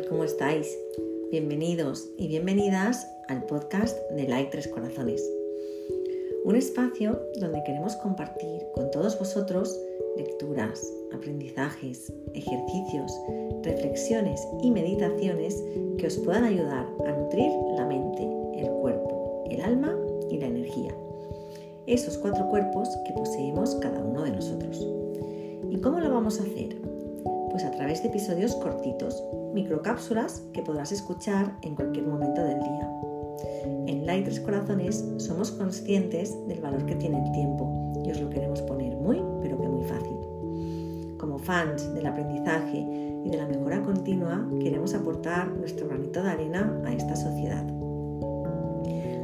¿Cómo estáis? Bienvenidos y bienvenidas al podcast de Like Tres Corazones. Un espacio donde queremos compartir con todos vosotros lecturas, aprendizajes, ejercicios, reflexiones y meditaciones que os puedan ayudar a nutrir la mente, el cuerpo, el alma y la energía. Esos cuatro cuerpos que De episodios cortitos, microcápsulas que podrás escuchar en cualquier momento del día. En Light Tres Corazones somos conscientes del valor que tiene el tiempo y os lo queremos poner muy, pero que muy fácil. Como fans del aprendizaje y de la mejora continua, queremos aportar nuestro granito de arena a esta sociedad.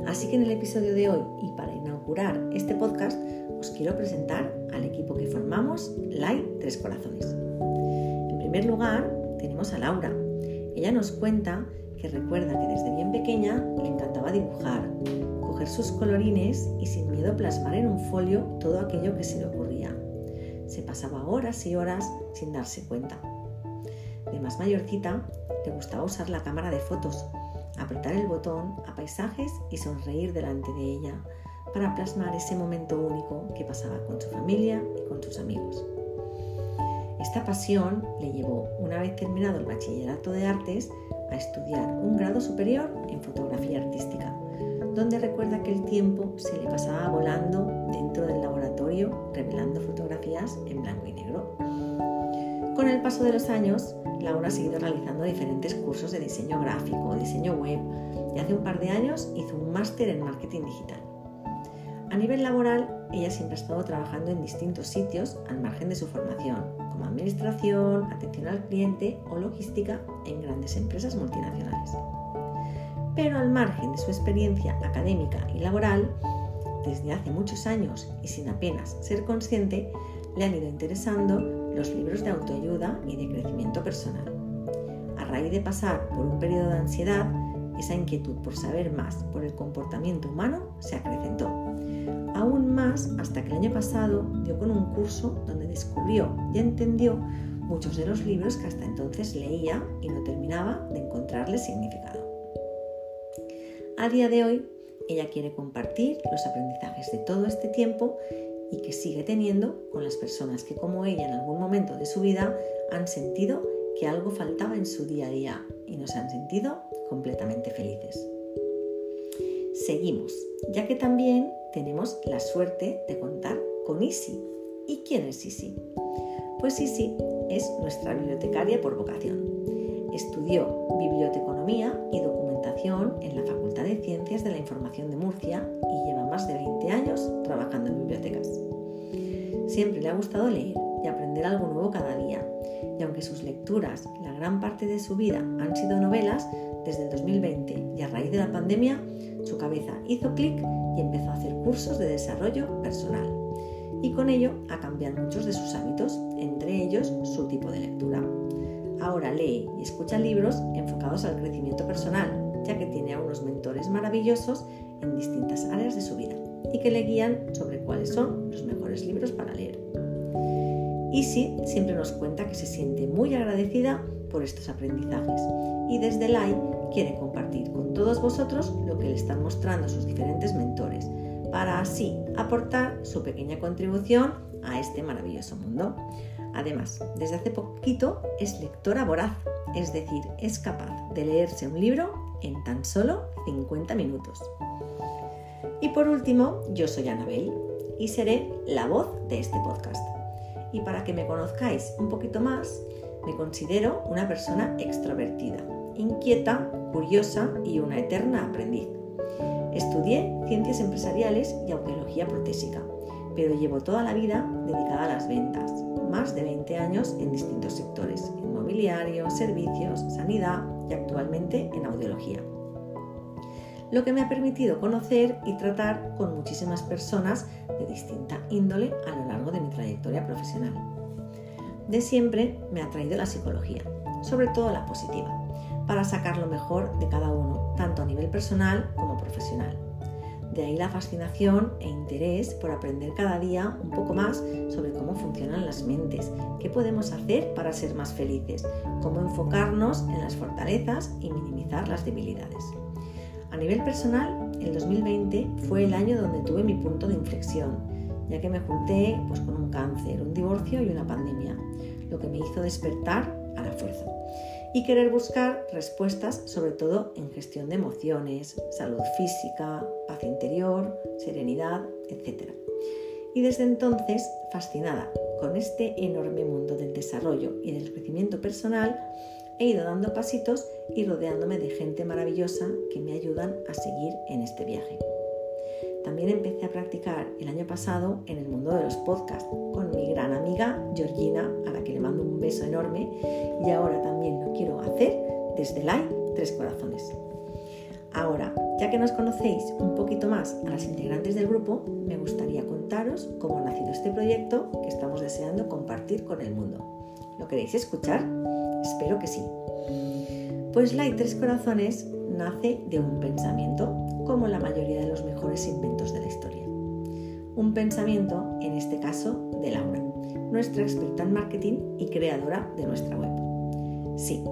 Así que en el episodio de hoy y para inaugurar este podcast, os quiero presentar al equipo que formamos Light Tres Corazones. Primer lugar, tenemos a Laura. Ella nos cuenta que recuerda que desde bien pequeña le encantaba dibujar, coger sus colorines y sin miedo plasmar en un folio todo aquello que se le ocurría. Se pasaba horas y horas sin darse cuenta. De más mayorcita, le gustaba usar la cámara de fotos, apretar el botón a paisajes y sonreír delante de ella para plasmar ese momento único que pasaba con su familia y con sus amigos. Esta pasión le llevó, una vez terminado el bachillerato de artes, a estudiar un grado superior en fotografía artística, donde recuerda que el tiempo se le pasaba volando dentro del laboratorio revelando fotografías en blanco y negro. Con el paso de los años, Laura ha seguido realizando diferentes cursos de diseño gráfico, diseño web y hace un par de años hizo un máster en marketing digital. A nivel laboral, ella siempre ha estado trabajando en distintos sitios al margen de su formación, administración, atención al cliente o logística en grandes empresas multinacionales. Pero al margen de su experiencia académica y laboral, desde hace muchos años y sin apenas ser consciente, le han ido interesando los libros de autoayuda y de crecimiento personal. A raíz de pasar por un periodo de ansiedad, esa inquietud por saber más por el comportamiento humano se acrecentó aún más hasta que el año pasado dio con un curso donde descubrió y entendió muchos de los libros que hasta entonces leía y no terminaba de encontrarle significado. A día de hoy, ella quiere compartir los aprendizajes de todo este tiempo y que sigue teniendo con las personas que como ella en algún momento de su vida han sentido que algo faltaba en su día a día y no se han sentido completamente felices. Seguimos, ya que también tenemos la suerte de contar con Isi. ¿Y quién es Isi? Pues Isi es nuestra bibliotecaria por vocación. Estudió biblioteconomía y documentación en la Facultad de Ciencias de la Información de Murcia y lleva más de 20 años trabajando en bibliotecas. Siempre le ha gustado leer aprender algo nuevo cada día. Y aunque sus lecturas, la gran parte de su vida, han sido novelas, desde el 2020 y a raíz de la pandemia, su cabeza hizo clic y empezó a hacer cursos de desarrollo personal. Y con ello a cambiar muchos de sus hábitos, entre ellos su tipo de lectura. Ahora lee y escucha libros enfocados al crecimiento personal, ya que tiene a unos mentores maravillosos en distintas áreas de su vida y que le guían sobre cuáles son los mejores libros para leer. Isi siempre nos cuenta que se siente muy agradecida por estos aprendizajes y desde LAI quiere compartir con todos vosotros lo que le están mostrando sus diferentes mentores para así aportar su pequeña contribución a este maravilloso mundo. Además, desde hace poquito es lectora voraz, es decir, es capaz de leerse un libro en tan solo 50 minutos. Y por último, yo soy Anabel y seré la voz de este podcast. Y para que me conozcáis un poquito más, me considero una persona extrovertida, inquieta, curiosa y una eterna aprendiz. Estudié ciencias empresariales y audiología protésica, pero llevo toda la vida dedicada a las ventas, más de 20 años en distintos sectores, inmobiliario, servicios, sanidad y actualmente en audiología. Lo que me ha permitido conocer y tratar con muchísimas personas de distinta índole a lo largo de mi trayectoria profesional. De siempre me ha traído la psicología, sobre todo la positiva, para sacar lo mejor de cada uno, tanto a nivel personal como profesional. De ahí la fascinación e interés por aprender cada día un poco más sobre cómo funcionan las mentes, qué podemos hacer para ser más felices, cómo enfocarnos en las fortalezas y minimizar las debilidades. A nivel personal, el 2020 fue el año donde tuve mi punto de inflexión, ya que me junté pues, con un cáncer, un divorcio y una pandemia, lo que me hizo despertar a la fuerza y querer buscar respuestas sobre todo en gestión de emociones, salud física, paz interior, serenidad, etc. Y desde entonces, fascinada con este enorme mundo del desarrollo y del crecimiento personal, he ido dando pasitos y rodeándome de gente maravillosa que me ayudan a seguir en este viaje. También empecé a practicar el año pasado en el mundo de los podcasts con mi gran amiga Georgina, a la que le mando un beso enorme, y ahora también lo quiero hacer desde Live Tres Corazones. Ahora, ya que nos conocéis un poquito más a las integrantes del grupo, me gustaría contaros cómo ha nacido este proyecto que estamos deseando compartir con el mundo. ¿Lo queréis escuchar? Espero que sí. Pues Light Tres Corazones nace de un pensamiento, como la mayoría de los mejores inventos de la historia. Un pensamiento, en este caso, de Laura, nuestra experta en marketing y creadora de nuestra web. Sí,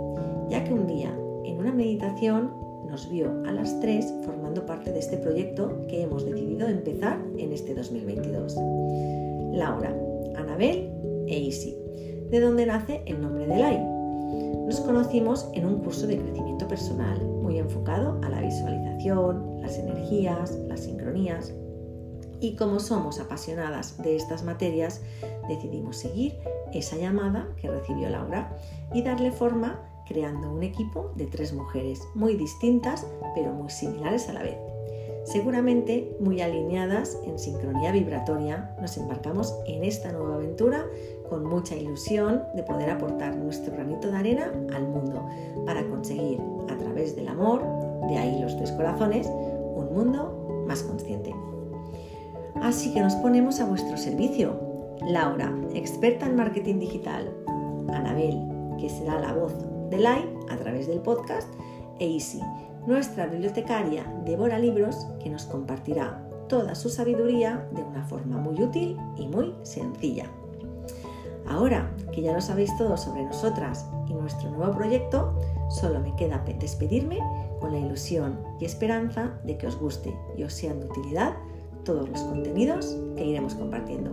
ya que un día, en una meditación, nos vio a las tres formando parte de este proyecto que hemos decidido empezar en este 2022. Laura, Anabel e Isi, de donde nace el nombre de Lai. Nos conocimos en un curso de crecimiento personal muy enfocado a la visualización, las energías, las sincronías. Y como somos apasionadas de estas materias, decidimos seguir esa llamada que recibió Laura y darle forma creando un equipo de tres mujeres muy distintas pero muy similares a la vez. Seguramente muy alineadas en sincronía vibratoria, nos embarcamos en esta nueva aventura con mucha ilusión de poder aportar nuestro granito de arena al mundo para conseguir a través del amor, de ahí los tres corazones, un mundo más consciente. Así que nos ponemos a vuestro servicio. Laura, experta en marketing digital. Anabel, que será la voz de Lai a través del podcast, e Isi, nuestra bibliotecaria devora libros que nos compartirá toda su sabiduría de una forma muy útil y muy sencilla. Ahora que ya lo sabéis todo sobre nosotras y nuestro nuevo proyecto, solo me queda despedirme con la ilusión y esperanza de que os guste y os sean de utilidad todos los contenidos que iremos compartiendo.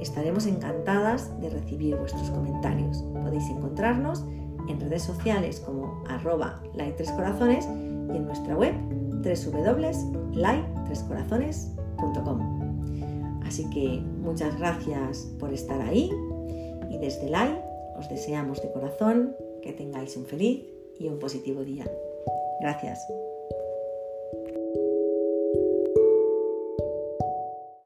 Estaremos encantadas de recibir vuestros comentarios. Podéis encontrarnos en redes sociales como arroba like3corazones y en nuestra web www.like3corazones.com. Así que muchas gracias por estar ahí y desde Like os deseamos de corazón que tengáis un feliz y un positivo día. Gracias.